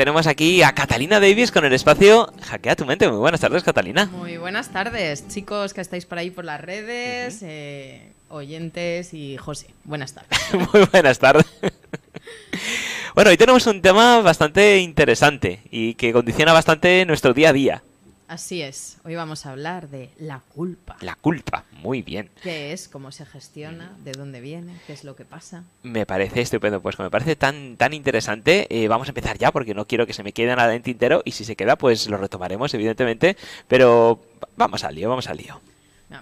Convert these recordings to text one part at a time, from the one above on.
Tenemos aquí a Catalina Davis con el espacio Hackea tu mente. Muy buenas tardes, Catalina. Muy buenas tardes, chicos que estáis por ahí por las redes, eh, oyentes y José. Buenas tardes. Muy buenas tardes. bueno, hoy tenemos un tema bastante interesante y que condiciona bastante nuestro día a día. Así es, hoy vamos a hablar de la culpa. La culpa, muy bien. ¿Qué es? ¿Cómo se gestiona? ¿De dónde viene? ¿Qué es lo que pasa? Me parece estupendo, pues como me parece tan, tan interesante, eh, vamos a empezar ya porque no quiero que se me quede nada en tintero y si se queda pues lo retomaremos evidentemente, pero vamos al lío, vamos al lío.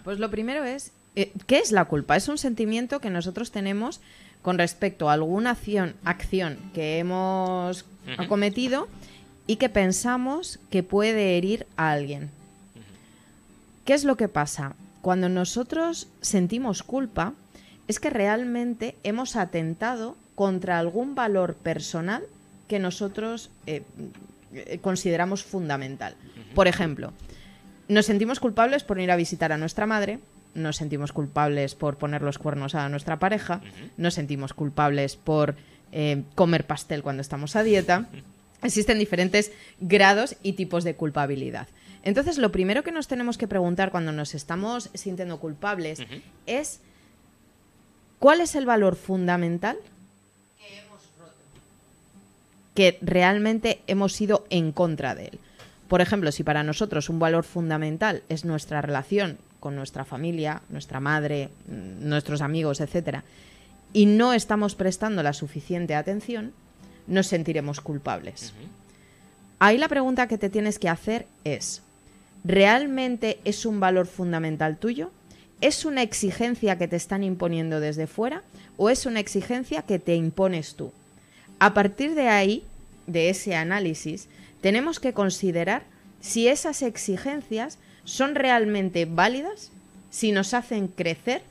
Pues lo primero es, eh, ¿qué es la culpa? Es un sentimiento que nosotros tenemos con respecto a alguna acción, acción que hemos Ujú. cometido y que pensamos que puede herir a alguien. ¿Qué es lo que pasa? Cuando nosotros sentimos culpa, es que realmente hemos atentado contra algún valor personal que nosotros eh, eh, consideramos fundamental. Por ejemplo, nos sentimos culpables por ir a visitar a nuestra madre, nos sentimos culpables por poner los cuernos a nuestra pareja, nos sentimos culpables por eh, comer pastel cuando estamos a dieta. Existen diferentes grados y tipos de culpabilidad. Entonces, lo primero que nos tenemos que preguntar cuando nos estamos sintiendo culpables es ¿cuál es el valor fundamental que realmente hemos ido en contra de él? Por ejemplo, si para nosotros un valor fundamental es nuestra relación con nuestra familia, nuestra madre, mm, nuestros amigos, etcétera, y no estamos prestando la suficiente atención, nos sentiremos culpables. Ahí la pregunta que te tienes que hacer es, ¿realmente es un valor fundamental tuyo? ¿Es una exigencia que te están imponiendo desde fuera o es una exigencia que te impones tú? A partir de ahí, de ese análisis, tenemos que considerar si esas exigencias son realmente válidas, si nos hacen crecer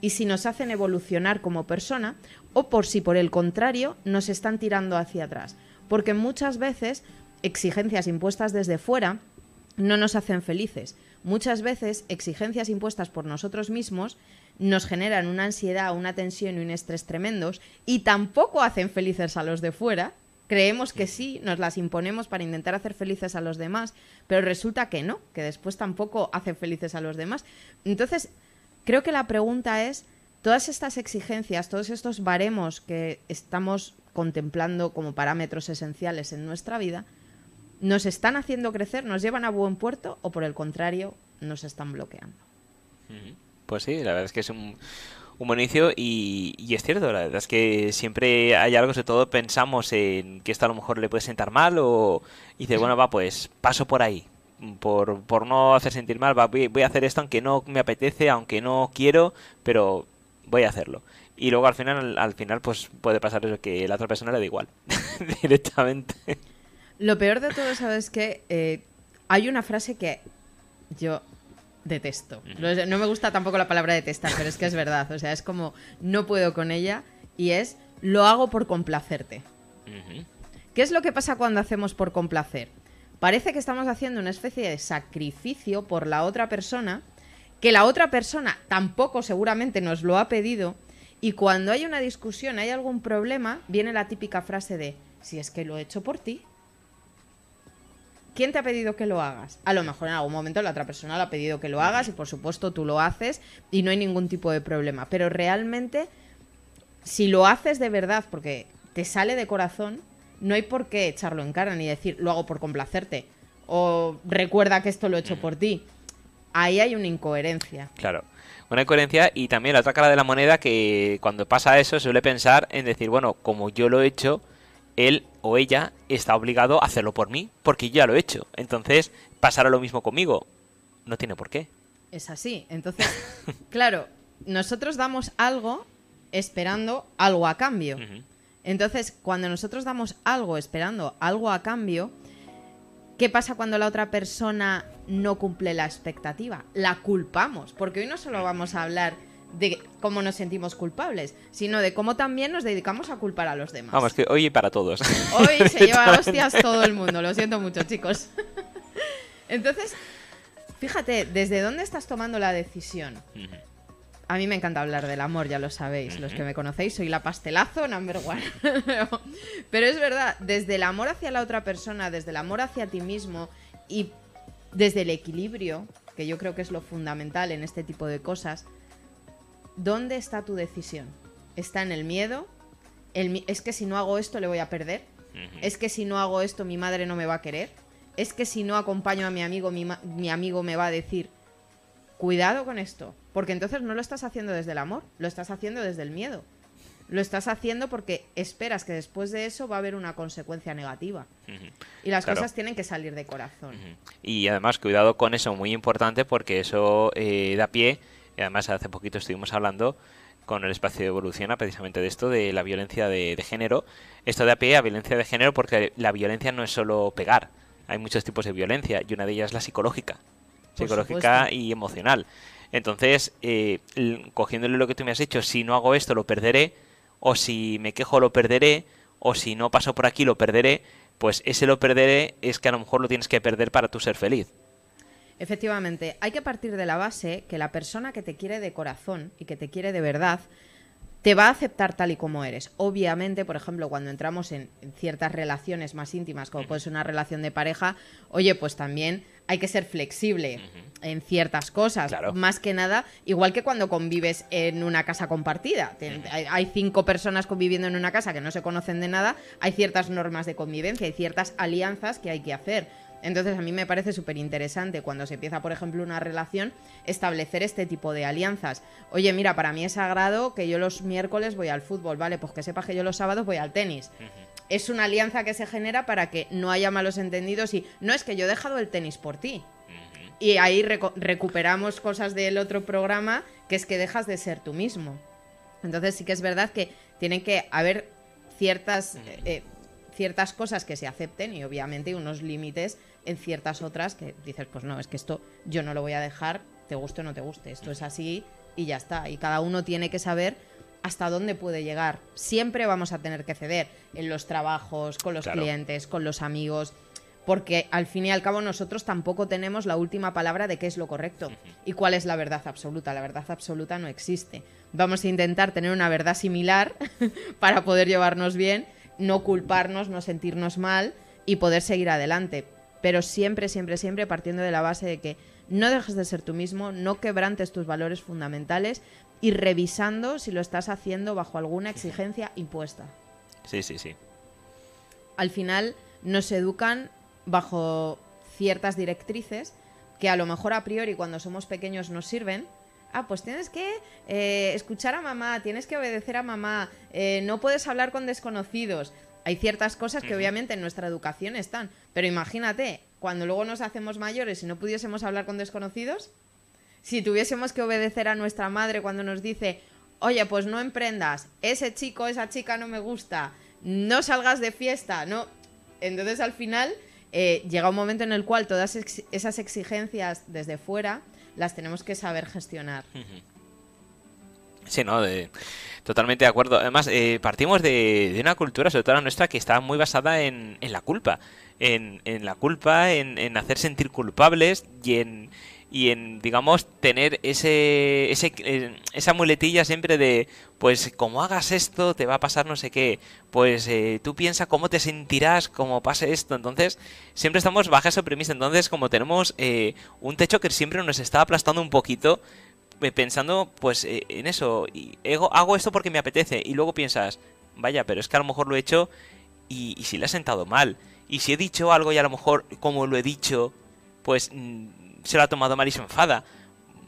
y si nos hacen evolucionar como persona o por si por el contrario nos están tirando hacia atrás. Porque muchas veces exigencias impuestas desde fuera no nos hacen felices. Muchas veces exigencias impuestas por nosotros mismos nos generan una ansiedad, una tensión y un estrés tremendos y tampoco hacen felices a los de fuera. Creemos que sí, nos las imponemos para intentar hacer felices a los demás, pero resulta que no, que después tampoco hacen felices a los demás. Entonces, creo que la pregunta es, todas estas exigencias, todos estos baremos que estamos contemplando como parámetros esenciales en nuestra vida, ¿nos están haciendo crecer, nos llevan a buen puerto o por el contrario nos están bloqueando? Pues sí, la verdad es que es un, un buen inicio y, es cierto, la verdad es que siempre hay algo, sobre todo pensamos en que esto a lo mejor le puede sentar mal o y dices, bueno, va, pues paso por ahí. Por, por no hacer sentir mal, va, voy, voy a hacer esto aunque no me apetece, aunque no quiero, pero voy a hacerlo. Y luego al final, al final pues puede pasar eso, que la otra persona le da igual, directamente. Lo peor de todo, ¿sabes qué? Eh, hay una frase que yo detesto. No, me gusta tampoco la palabra detestar, pero es que es verdad. O sea, es como no puedo con ella y es lo hago por complacerte. ¿Qué es lo que pasa cuando hacemos por complacer? Parece que estamos haciendo una especie de sacrificio por la otra persona, que la otra persona tampoco seguramente nos lo ha pedido, y cuando hay una discusión, hay algún problema, viene la típica frase de, si es que lo he hecho por ti. ¿Quién te ha pedido que lo hagas? A lo mejor en algún momento la otra persona lo ha pedido que lo hagas y por supuesto tú lo haces y no hay ningún tipo de problema. Pero realmente, si lo haces de verdad porque te sale de corazón, no hay por qué echarlo en cara ni decir lo hago por complacerte o recuerda que esto lo he hecho por ti. Ahí hay una incoherencia. Claro. Una incoherencia y también la otra cara de la moneda que cuando pasa eso suele pensar en decir, bueno, como yo lo he hecho, él o ella está obligado a hacerlo por mí porque yo ya lo he hecho. Entonces, pasará lo mismo conmigo. No tiene por qué. Es así. Entonces, claro, nosotros damos algo esperando algo a cambio. Entonces, cuando nosotros damos algo esperando algo a cambio, ¿qué pasa cuando la otra persona no cumple la expectativa? La culpamos, porque hoy no solo vamos a hablar de cómo nos sentimos culpables, sino de cómo también nos dedicamos a culpar a los demás. Vamos, que hoy para todos. Hoy se lleva hostias todo el mundo, lo siento mucho, chicos. Entonces, fíjate, ¿desde dónde estás tomando la decisión? Ujú. A mí me encanta hablar del amor, ya lo sabéis. Los que me conocéis, soy la pastelazo number one. Pero es verdad, desde el amor hacia la otra persona, desde el amor hacia ti mismo y desde el equilibrio, que yo creo que es lo fundamental en este tipo de cosas, ¿dónde está tu decisión? ¿Está en el miedo? ¿Es que si no hago esto le voy a perder? ¿Es que si no hago esto mi madre no me va a querer? ¿Es que si no acompaño a mi amigo mi, mi amigo me va a decir, cuidado con esto? Porque entonces no lo estás haciendo desde el amor, lo estás haciendo desde el miedo. Lo estás haciendo porque esperas que después de eso va a haber una consecuencia negativa. Y las cosas tienen que salir de corazón. Y además, cuidado con eso, muy importante, porque eso eh, da pie, y además hace poquito estuvimos hablando con el espacio de evolución precisamente de esto, de la violencia de, género. Esto da pie a violencia de género porque la violencia no es solo pegar, hay muchos tipos de violencia y una de ellas es la psicológica, psicológica y emocional. Entonces, eh, cogiéndole lo que tú me has dicho, si no hago esto lo perderé, o si me quejo lo perderé, o si no paso por aquí lo perderé, pues ese lo perderé es que a lo mejor lo tienes que perder para tú ser feliz. Efectivamente, hay que partir de la base que la persona que te quiere de corazón y que te quiere de verdad te va a aceptar tal y como eres. Obviamente, por ejemplo, cuando entramos en, ciertas relaciones más íntimas, como puede ser una relación de pareja, oye, pues también hay que ser flexible en ciertas cosas. Más que nada, igual que cuando convives en una casa compartida. hay, cinco personas conviviendo en una casa que no se conocen de nada, hay ciertas normas de convivencia, hay ciertas alianzas que hay que hacer. Entonces a mí me parece súper interesante cuando se empieza, por ejemplo, una relación, establecer este tipo de alianzas. Oye, mira, para mí es sagrado que yo los miércoles voy al fútbol, ¿vale? Pues que sepas que yo los sábados voy al tenis. Es una alianza que se genera para que no haya malos entendidos y no es que yo he dejado el tenis por ti. Y ahí recuperamos cosas del otro programa, que es que dejas de ser tú mismo. Entonces sí que es verdad que tienen que haber ciertas, eh, ciertas cosas que se acepten y obviamente unos límites en ciertas otras que dices, pues no, es que esto yo no lo voy a dejar, te guste o no te guste, esto es así y ya está. Y cada uno tiene que saber hasta dónde puede llegar. Siempre vamos a tener que ceder en los trabajos, con los clientes, con los amigos, porque al fin y al cabo nosotros tampoco tenemos la última palabra de qué es lo correcto y cuál es la verdad absoluta. La verdad absoluta no existe. Vamos a intentar tener una verdad similar para poder llevarnos bien, no culparnos, no sentirnos mal y poder seguir adelante pero siempre, siempre, siempre partiendo de la base de que no dejes de ser tú mismo, no quebrantes tus valores fundamentales y revisando si lo estás haciendo bajo alguna exigencia impuesta. Sí, sí, sí. Al final nos educan bajo ciertas directrices que a lo mejor a priori cuando somos pequeños nos sirven. Ah, pues tienes que eh, escuchar a mamá, tienes que obedecer a mamá, eh, no puedes hablar con desconocidos. Hay ciertas cosas que obviamente en nuestra educación están, pero imagínate, cuando luego nos hacemos mayores y no pudiésemos hablar con desconocidos, si tuviésemos que obedecer a nuestra madre cuando nos dice, oye, pues no emprendas, ese chico, esa chica no me gusta, no salgas de fiesta, no. Entonces al final eh, llega un momento en el cual todas esas exigencias desde fuera las tenemos que saber gestionar. Sí, no, totalmente de acuerdo. Además, eh, partimos de, una cultura, sobre todo la nuestra, que está muy basada en, la culpa. En, la culpa, en, hacer sentir culpables y en, y en digamos, tener ese, ese, eh, esa muletilla siempre de, pues como hagas esto, te va a pasar no sé qué. Pues eh, tú piensa cómo te sentirás como pase esto. Entonces, siempre estamos baja esa premisa. Entonces, como tenemos un techo que siempre nos está aplastando un poquito, pensando pues eh, en eso, y hago esto porque me apetece y luego piensas, vaya, pero es que a lo mejor lo he hecho y, si le ha sentado mal. Y si he dicho algo y a lo mejor como lo he dicho, pues mm, se lo ha tomado mal y se enfada.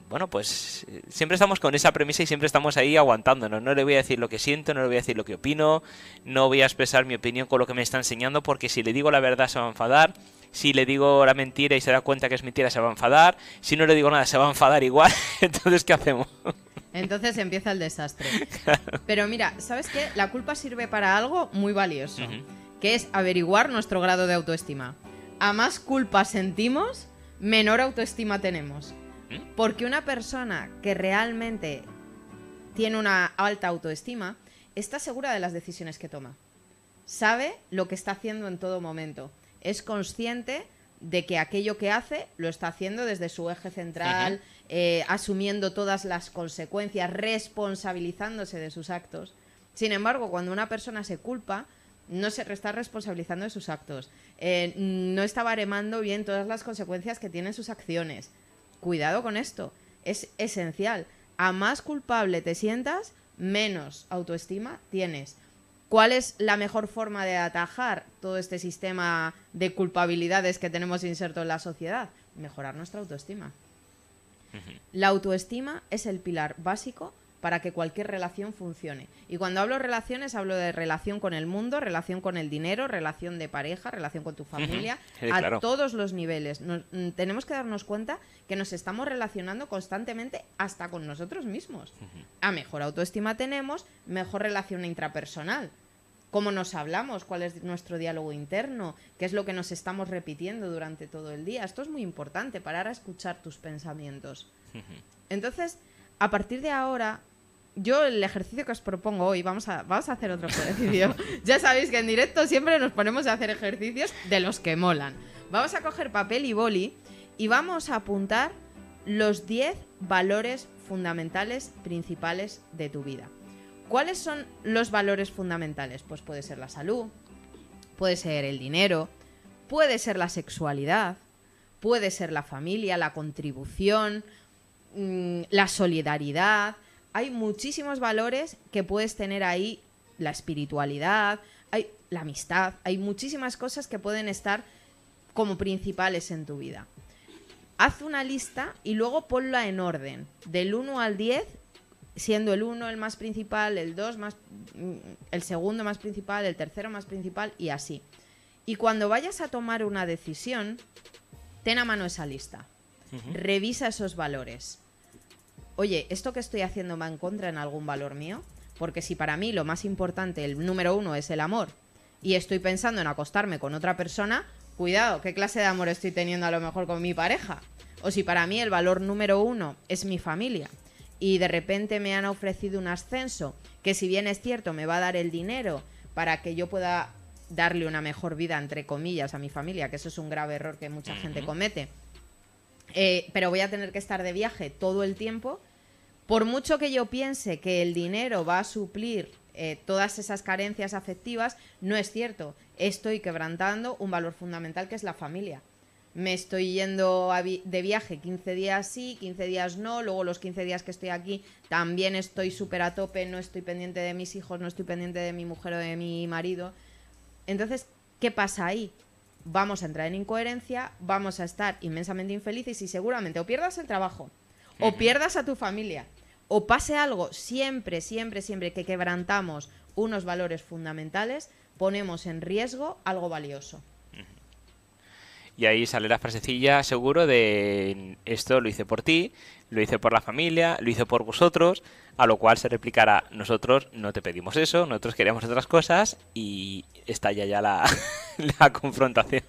Bueno, pues eh, siempre estamos con esa premisa y siempre estamos ahí aguantándonos. No le voy a decir lo que siento, no le voy a decir lo que opino, no voy a expresar mi opinión con lo que me está enseñando porque si le digo la verdad se va a enfadar si le digo la mentira y se da cuenta que es mentira, se va a enfadar. Si no le digo nada, se va a enfadar igual. Entonces, ¿qué hacemos? Entonces empieza el desastre. Pero mira, ¿sabes qué? La culpa sirve para algo muy valioso, que es averiguar nuestro grado de autoestima. A más culpa sentimos, menor autoestima tenemos. ¿Mm? Porque una persona que realmente tiene una alta autoestima está segura de las decisiones que toma. Sabe lo que está haciendo en todo momento es consciente de que aquello que hace lo está haciendo desde su eje central, eh, asumiendo todas las consecuencias, responsabilizándose de sus actos. Sin embargo, cuando una persona se culpa, no se está responsabilizando de sus actos, eh, no está baremando bien todas las consecuencias que tienen sus acciones. Cuidado con esto, es esencial. A más culpable te sientas, menos autoestima tienes. ¿Cuál es la mejor forma de atajar todo este sistema de culpabilidades que tenemos inserto en la sociedad? Mejorar nuestra autoestima. La autoestima es el pilar básico para que cualquier relación funcione. Y cuando hablo relaciones, hablo de relación con el mundo, relación con el dinero, relación de pareja, relación con tu familia, a todos los niveles. Mm, tenemos que darnos cuenta que nos estamos relacionando constantemente hasta con nosotros mismos. A mejor autoestima tenemos, mejor relación intrapersonal. Cómo nos hablamos, cuál es nuestro diálogo interno, qué es lo que nos estamos repitiendo durante todo el día. Esto es muy importante, parar a escuchar tus pensamientos. Entonces, a partir de ahora, yo el ejercicio que os propongo hoy, vamos a, vamos a hacer otro ejercicio. ya sabéis que en directo siempre nos ponemos a hacer ejercicios de los que molan. Vamos a coger papel y boli y vamos a apuntar los 10 valores fundamentales principales de tu vida. ¿Cuáles son los valores fundamentales? Pues puede ser la salud, puede ser el dinero, puede ser la sexualidad, puede ser la familia, la contribución, mm, la solidaridad, hay muchísimos valores que puedes tener ahí, la espiritualidad, hay la amistad, hay muchísimas cosas que pueden estar como principales en tu vida. Haz una lista y luego ponla en orden, del 1 al 10, siendo el 1 el más principal, el 2 más el segundo más principal, el tercero más principal y así. Y cuando vayas a tomar una decisión, ten a mano esa lista. Revisa esos valores oye, ¿esto que estoy haciendo va en contra en algún valor mío? Porque si para mí lo más importante, el número uno, es el amor, y estoy pensando en acostarme con otra persona, cuidado, ¿qué clase de amor estoy teniendo a lo mejor con mi pareja? O si para mí el valor número uno es mi familia, y de repente me han ofrecido un ascenso, que si bien es cierto me va a dar el dinero para que yo pueda darle una mejor vida, entre comillas, a mi familia, que eso es un grave error que mucha gente comete eh, pero voy a tener que estar de viaje todo el tiempo. Por mucho que yo piense que el dinero va a suplir eh, todas esas carencias afectivas, no es cierto. Estoy quebrantando un valor fundamental que es la familia. Me estoy yendo de viaje 15 días sí, 15 días no, luego los 15 días que estoy aquí también estoy súper a tope, no estoy pendiente de mis hijos, no estoy pendiente de mi mujer o de mi marido. Entonces, ¿qué pasa ahí? Vamos a entrar en incoherencia, vamos a estar inmensamente infelices y seguramente o pierdas el trabajo, o pierdas a tu familia, o pase algo, siempre, siempre, siempre que quebrantamos unos valores fundamentales, ponemos en riesgo algo valioso. Y ahí sale la frasecilla seguro de esto lo hice por ti, lo hice por la familia, lo hice por vosotros, a lo cual se replicará, nosotros no te pedimos eso, nosotros queremos otras cosas y estalla ya la, la confrontación.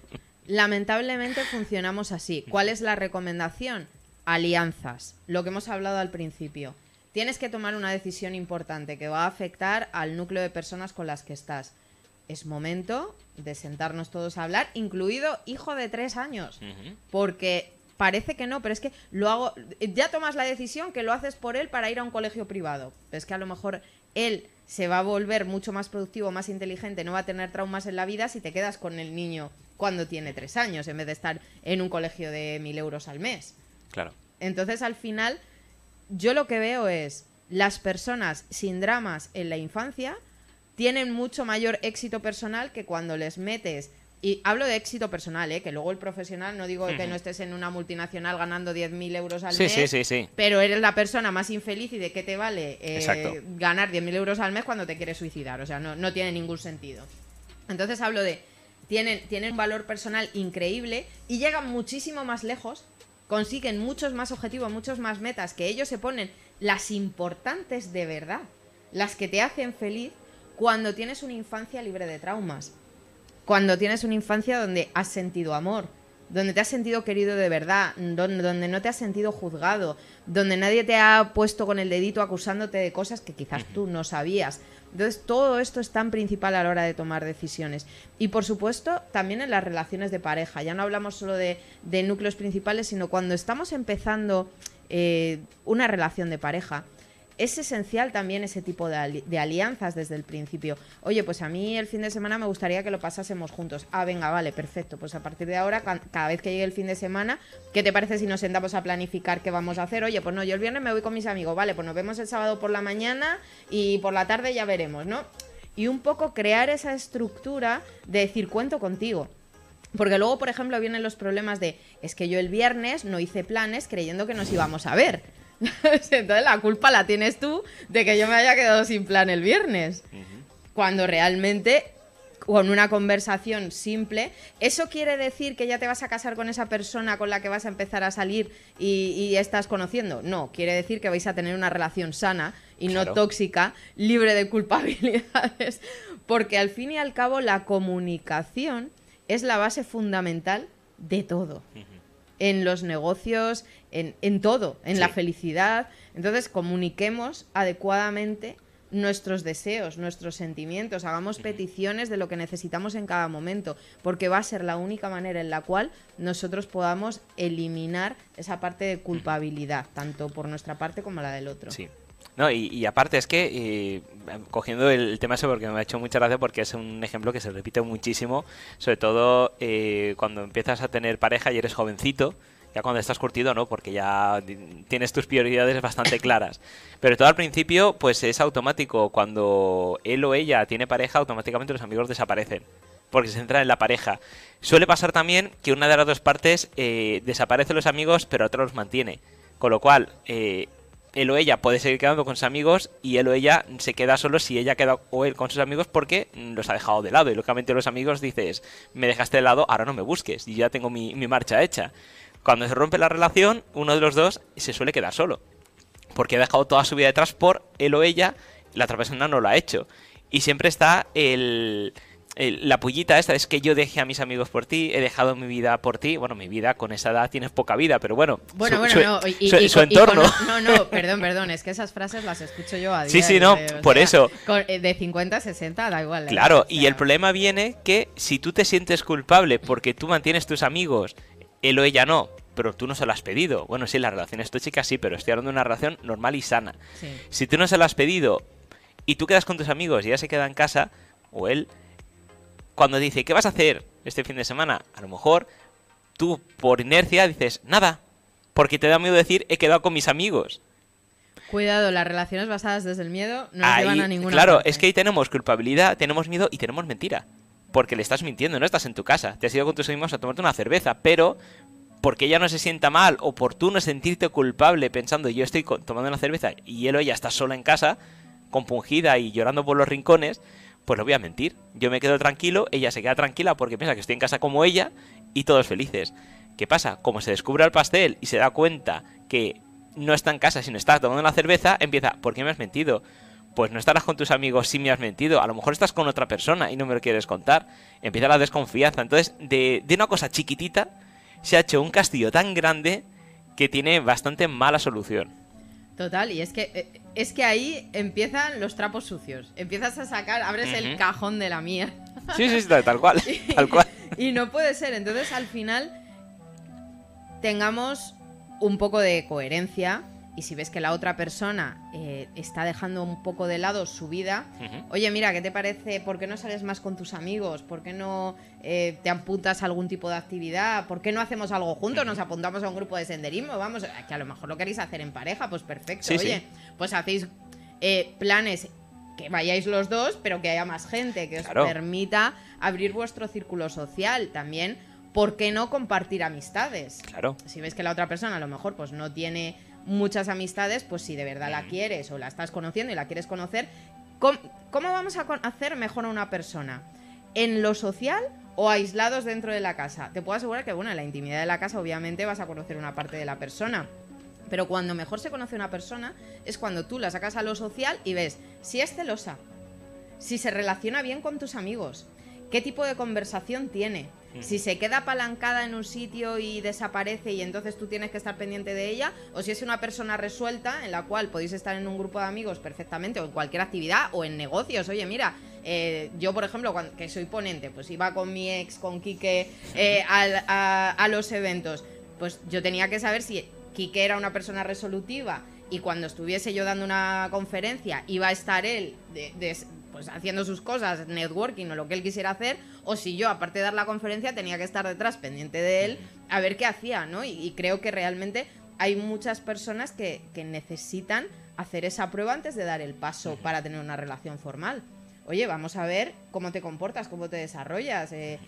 Lamentablemente funcionamos así. ¿Cuál es la recomendación? Alianzas, lo que hemos hablado al principio. Tienes que tomar una decisión importante que va a afectar al núcleo de personas con las que estás es momento de sentarnos todos a hablar, incluido hijo de tres años. Porque parece que no, pero es que lo hago. Ya tomas la decisión que lo haces por él para ir a un colegio privado. Es que a lo mejor él se va a volver mucho más productivo, más inteligente, no va a tener traumas en la vida si te quedas con el niño cuando tiene tres años, en vez de estar en un colegio de mil euros al mes. Claro. Entonces, al final, yo lo que veo es las personas sin dramas en la infancia tienen mucho mayor éxito personal que cuando les metes y hablo de éxito personal, ¿eh? que luego el profesional, no digo que no estés en una multinacional ganando 10.000 euros al mes, sí, sí, sí. pero eres la persona más infeliz y de qué te vale eh, ganar 10.000 euros al mes cuando te quieres suicidar. O sea, no, no tiene ningún sentido. Entonces hablo de, tienen, tienen un valor personal increíble y llegan muchísimo más lejos, consiguen muchos más objetivos, muchos más metas, que ellos se ponen las importantes de verdad, las que te hacen feliz cuando tienes una infancia libre de traumas, cuando tienes una infancia donde has sentido amor, donde te has sentido querido de verdad, donde, no te has sentido juzgado, donde nadie te ha puesto con el dedito acusándote de cosas que quizás tú no sabías, Entonces, todo esto es tan principal a la hora de tomar decisiones. Y por supuesto, también en las relaciones de pareja. Ya no hablamos solo de, de núcleos principales, sino cuando estamos empezando eh, una relación de pareja es esencial también ese tipo de, alianzas desde el principio. Oye, pues a mí el fin de semana me gustaría que lo pasásemos juntos. Ah, venga, vale, perfecto. Pues a partir de ahora, cada vez que llegue el fin de semana, ¿qué te parece si nos sentamos a planificar qué vamos a hacer? Oye, pues no, yo el viernes me voy con mis amigos, vale, pues nos vemos el sábado por la mañana y por la tarde ya veremos, ¿no? Y un poco crear esa estructura de decir, cuento contigo. Porque luego, por ejemplo, vienen los problemas de, es que yo el viernes no hice planes creyendo que nos íbamos a ver. Entonces la culpa la tienes tú de que yo me haya quedado sin plan el viernes. Cuando realmente con una conversación simple, ¿eso quiere decir que ya te vas a casar con esa persona con la que vas a empezar a salir y, estás conociendo? No, quiere decir que vais a tener una relación sana y no tóxica, libre de culpabilidades, porque al fin y al cabo la comunicación es la base fundamental de todo en los negocios, en, en todo, en la felicidad. Entonces, comuniquemos adecuadamente nuestros deseos, nuestros sentimientos, hagamos peticiones de lo que necesitamos en cada momento, porque va a ser la única manera en la cual nosotros podamos eliminar esa parte de culpabilidad, tanto por nuestra parte como la del otro. Sí. No, y, aparte es que, eh, cogiendo el, tema ese porque me ha hecho mucha gracia porque es un ejemplo que se repite muchísimo, sobre todo eh, cuando empiezas a tener pareja y eres jovencito, ya cuando estás curtido no, porque ya tienes tus prioridades bastante claras. Pero todo al principio, pues es automático. Cuando él o ella tiene pareja, automáticamente los amigos desaparecen. Porque se centra en la pareja. Suele pasar también que una de las dos partes eh, desaparece los amigos, pero otra los mantiene. Con lo cual, eh, él o ella puede seguir quedando con sus amigos y él o ella se queda solo si ella queda o él con sus amigos porque los ha dejado de lado. Y lógicamente los amigos dices, me dejaste de lado, ahora no me busques y ya tengo mi, marcha hecha. Cuando se rompe la relación, uno de los dos se suele quedar solo. Porque ha dejado toda su vida detrás por él o ella, la otra persona no lo ha hecho. Y siempre está el la pullita esta es que yo dejé a mis amigos por ti, he dejado mi vida por ti. Bueno, mi vida con esa edad tienes poca vida, pero bueno. Bueno, bueno, no. Y, su, entorno. no, no, perdón, perdón. Es que esas frases las escucho yo a día Sí, sí, no, por eso. Eh, de 50 a 60 da igual. Claro, y el problema viene que si tú te sientes culpable porque tú mantienes tus amigos, él o ella no, pero tú no se lo has pedido. Bueno, sí, la relación es tóxica, sí, pero estoy hablando de una relación normal y sana. Si tú no se lo has pedido y tú quedas con tus amigos y ella se queda en casa, o él cuando dice, ¿qué vas a hacer este fin de semana? A lo mejor tú por inercia dices, nada, porque te da miedo decir, he quedado con mis amigos. Cuidado, las relaciones basadas desde el miedo no llevan a ninguna Claro, es que ahí tenemos culpabilidad, tenemos miedo y tenemos mentira. Porque le estás mintiendo, no estás en tu casa. Te has ido con tus amigos a tomarte una cerveza, pero porque ella no se sienta mal o por tú no sentirte culpable pensando yo estoy tomando una cerveza y él o ella está sola en casa, compungida y llorando por los rincones, pues lo voy a mentir. Yo me quedo tranquilo, ella se queda tranquila porque piensa que estoy en casa como ella y todos felices. ¿Qué pasa? Como se descubre el pastel y se da cuenta que no está en casa, sino está tomando una cerveza, empieza, ¿por qué me has mentido? Pues no estarás con tus amigos si me has mentido. A lo mejor estás con otra persona y no me lo quieres contar. Empieza la desconfianza. Entonces, de, de una cosa chiquitita, se ha hecho un castillo tan grande que tiene bastante mala solución. Total, y es que eh, es que ahí empiezan los trapos sucios. Empiezas a sacar, abres el cajón de la mía. Sí, sí, tal, cual, tal cual. y no puede ser. Entonces, al final, tengamos un poco de coherencia y si ves que la otra persona eh, está dejando un poco de lado su vida, oye, mira, ¿qué te parece? ¿Por qué no sales más con tus amigos? ¿Por qué no eh, te apuntas a algún tipo de actividad? ¿Por qué no hacemos algo juntos? Nos apuntamos a un grupo de senderismo, vamos, que a lo mejor lo queréis hacer en pareja, pues perfecto. oye, pues hacéis eh, planes que vayáis los dos, pero que haya más gente, que os permita abrir vuestro círculo social también. ¿Por qué no compartir amistades? Claro. Si ves que la otra persona a lo mejor pues no tiene muchas amistades, pues si de verdad la quieres o la estás conociendo y la quieres conocer, ¿cómo, vamos a hacer mejor a una persona? ¿En lo social o aislados dentro de la casa? Te puedo asegurar que, bueno, en la intimidad de la casa obviamente vas a conocer una parte de la persona. Pero cuando mejor se conoce una persona es cuando tú la sacas a lo social y ves si es celosa, si se relaciona bien con tus amigos, qué tipo de conversación tiene, Si se queda apalancada en un sitio y desaparece y entonces tú tienes que estar pendiente de ella, o si es una persona resuelta en la cual podéis estar en un grupo de amigos perfectamente, o en cualquier actividad, o en negocios. Oye, mira, eh, yo, por ejemplo, cuando, que soy ponente, pues iba con mi ex, con Quique, eh, a, a los eventos. Pues yo tenía que saber si Quique era una persona resolutiva y cuando estuviese yo dando una conferencia iba a estar él pues haciendo sus cosas, networking o lo que él quisiera hacer, o si yo, aparte de dar la conferencia, tenía que estar detrás pendiente de él a ver qué hacía, ¿no? Y, creo que realmente hay muchas personas que, que, necesitan hacer esa prueba antes de dar el paso para tener una relación formal. Oye, vamos a ver cómo te comportas, cómo te desarrollas. Eh,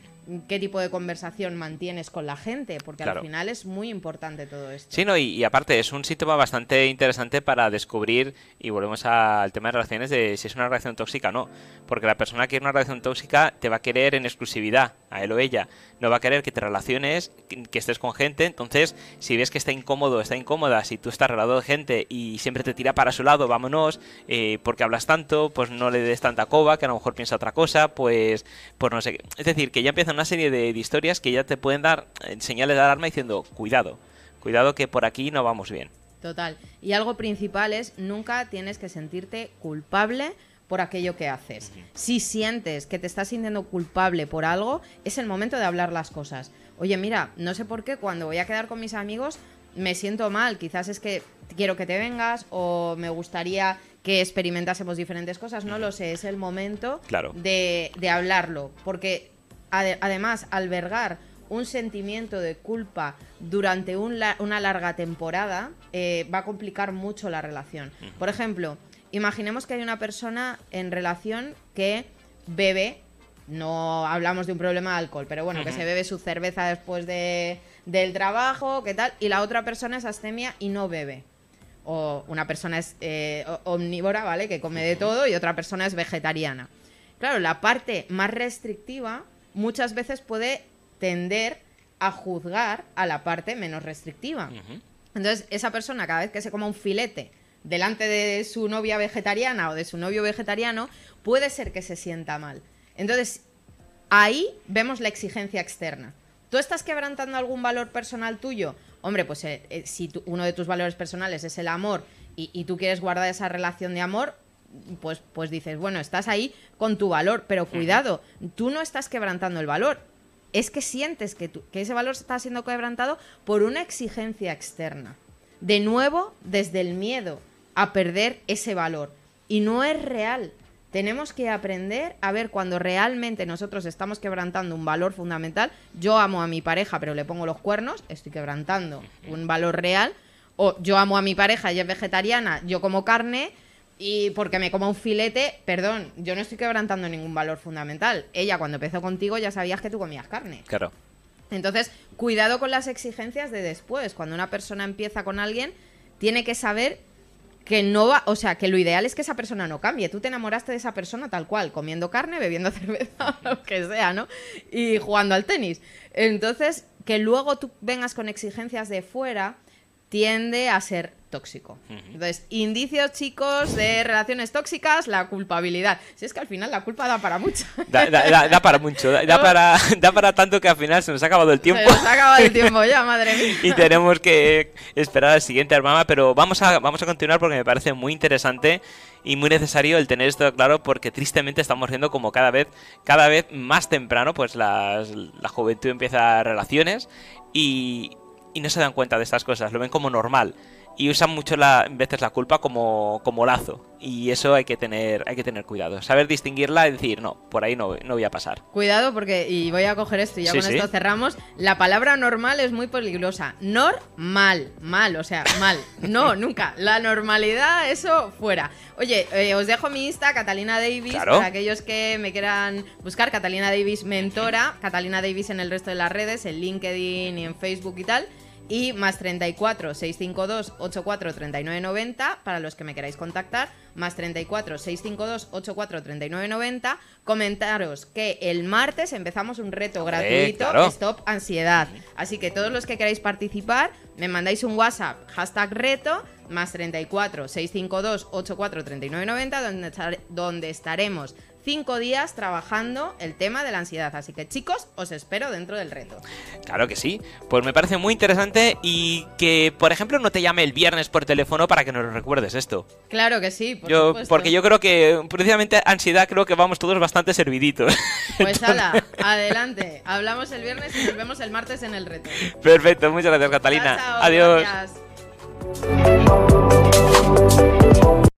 qué tipo de conversación mantienes con la gente, porque al final es muy importante todo esto. Sí, no, y, aparte es un síntoma bastante interesante para descubrir, y volvemos al tema de relaciones, de si es una relación tóxica o no. Porque la persona que quiere una relación tóxica te va a querer en exclusividad, a él o ella. No va a querer que te relaciones, que, estés con gente. Entonces, si ves que está incómodo, está incómoda, si tú estás rodeado de gente y siempre te tira para su lado, vámonos, eh, porque hablas tanto, pues no le des tanta coba, que a lo mejor piensa otra cosa, pues, pues no sé. Es decir, que ya empiezan una serie de, historias que ya te pueden dar eh, señales de alarma diciendo, cuidado, cuidado que por aquí no vamos bien. Total. Y algo principal es, nunca tienes que sentirte culpable por aquello que haces. Si sientes que te estás sintiendo culpable por algo, es el momento de hablar las cosas. Oye, mira, no sé por qué cuando voy a quedar con mis amigos me siento mal, quizás es que quiero que te vengas o me gustaría que experimentásemos diferentes cosas, no lo sé, es el momento de, de hablarlo, porque además, albergar un sentimiento de culpa durante una larga temporada eh, va a complicar mucho la relación. Por ejemplo, imaginemos que hay una persona en relación que bebe, no hablamos de un problema de alcohol, pero bueno, que se bebe su cerveza después de, del trabajo, ¿qué tal? Y la otra persona es astemia y no bebe. O una persona es eh, omnívora, ¿vale? Que come de todo y otra persona es vegetariana. Claro, la parte más restrictiva muchas veces puede tender a juzgar a la parte menos restrictiva. Entonces, esa persona, cada vez que se coma un filete delante de su novia vegetariana o de su novio vegetariano, puede ser que se sienta mal. Entonces, ahí vemos la exigencia externa. ¿Tú estás quebrantando algún valor personal tuyo? Hombre, pues eh, eh, si uno de tus valores personales es el amor y, y, tú quieres guardar esa relación de amor, pues, pues dices, bueno, estás ahí con tu valor, pero cuidado, tú no estás quebrantando el valor. Es que sientes que, que ese valor está siendo quebrantado por una exigencia externa. De nuevo, desde el miedo a perder ese valor. Y no es real. Tenemos que aprender a ver cuando realmente nosotros estamos quebrantando un valor fundamental. Yo amo a mi pareja, pero le pongo los cuernos, estoy quebrantando un valor real. O yo amo a mi pareja y es vegetariana, yo como carne, y porque me coma un filete, perdón, yo no estoy quebrantando ningún valor fundamental. Ella cuando empezó contigo ya sabías que tú comías carne. Claro. Entonces, cuidado con las exigencias de después. Cuando una persona empieza con alguien, tiene que saber que no va, o sea, que lo ideal es que esa persona no cambie. Tú te enamoraste de esa persona tal cual, comiendo carne, bebiendo cerveza, lo que sea, ¿no? Y jugando al tenis. Entonces, que luego tú vengas con exigencias de fuera tiende a ser tóxico. Entonces, indicios, chicos, de relaciones tóxicas, la culpabilidad. Si es que al final la culpa da para mucho. Da, para mucho, da, para, da para tanto que al final se nos ha acabado el tiempo. Se nos ha acabado el tiempo ya, madre mía. y tenemos que esperar al siguiente armama, pero vamos a, vamos a continuar porque me parece muy interesante y muy necesario el tener esto claro porque tristemente estamos viendo como cada vez, cada vez más temprano pues la juventud empieza relaciones y, y no se dan cuenta de estas cosas, lo ven como normal y usan mucho la, veces la culpa como, como lazo. Y eso hay que tener, hay que tener cuidado. Saber distinguirla y decir, no, por ahí no, no voy a pasar. Cuidado porque, y voy a coger esto y ya con esto cerramos, la palabra normal es muy peligrosa. Normal, mal, o sea, mal. No, nunca. La normalidad, eso fuera. Oye, eh, os dejo mi Insta, Catalina Davis, para aquellos que me quieran buscar, Catalina Davis Mentora, Catalina Davis en el resto de las redes, en LinkedIn y en Facebook y tal y más 34 652 84 39 90 para los que me queráis contactar, más 34 652 84 39 90. Comentaros que el martes empezamos un reto gratuito Stop Ansiedad. Así que todos los que queráis participar, me mandáis un WhatsApp, hashtag reto, más 34 652 84 39 90, donde, donde estaremos cinco días trabajando el tema de la ansiedad. Así que chicos, os espero dentro del reto. Claro que sí. Pues me parece muy interesante y que, por ejemplo, no te llame el viernes por teléfono para que nos recuerdes esto. Claro que sí, por Yo, supuesto. porque yo creo que, precisamente, ansiedad, creo que vamos todos bastante serviditos. Pues hala, adelante. Hablamos el viernes y nos vemos el martes en el reto. Perfecto, muchas gracias, Catalina. Chao, chao, Adiós. gracias.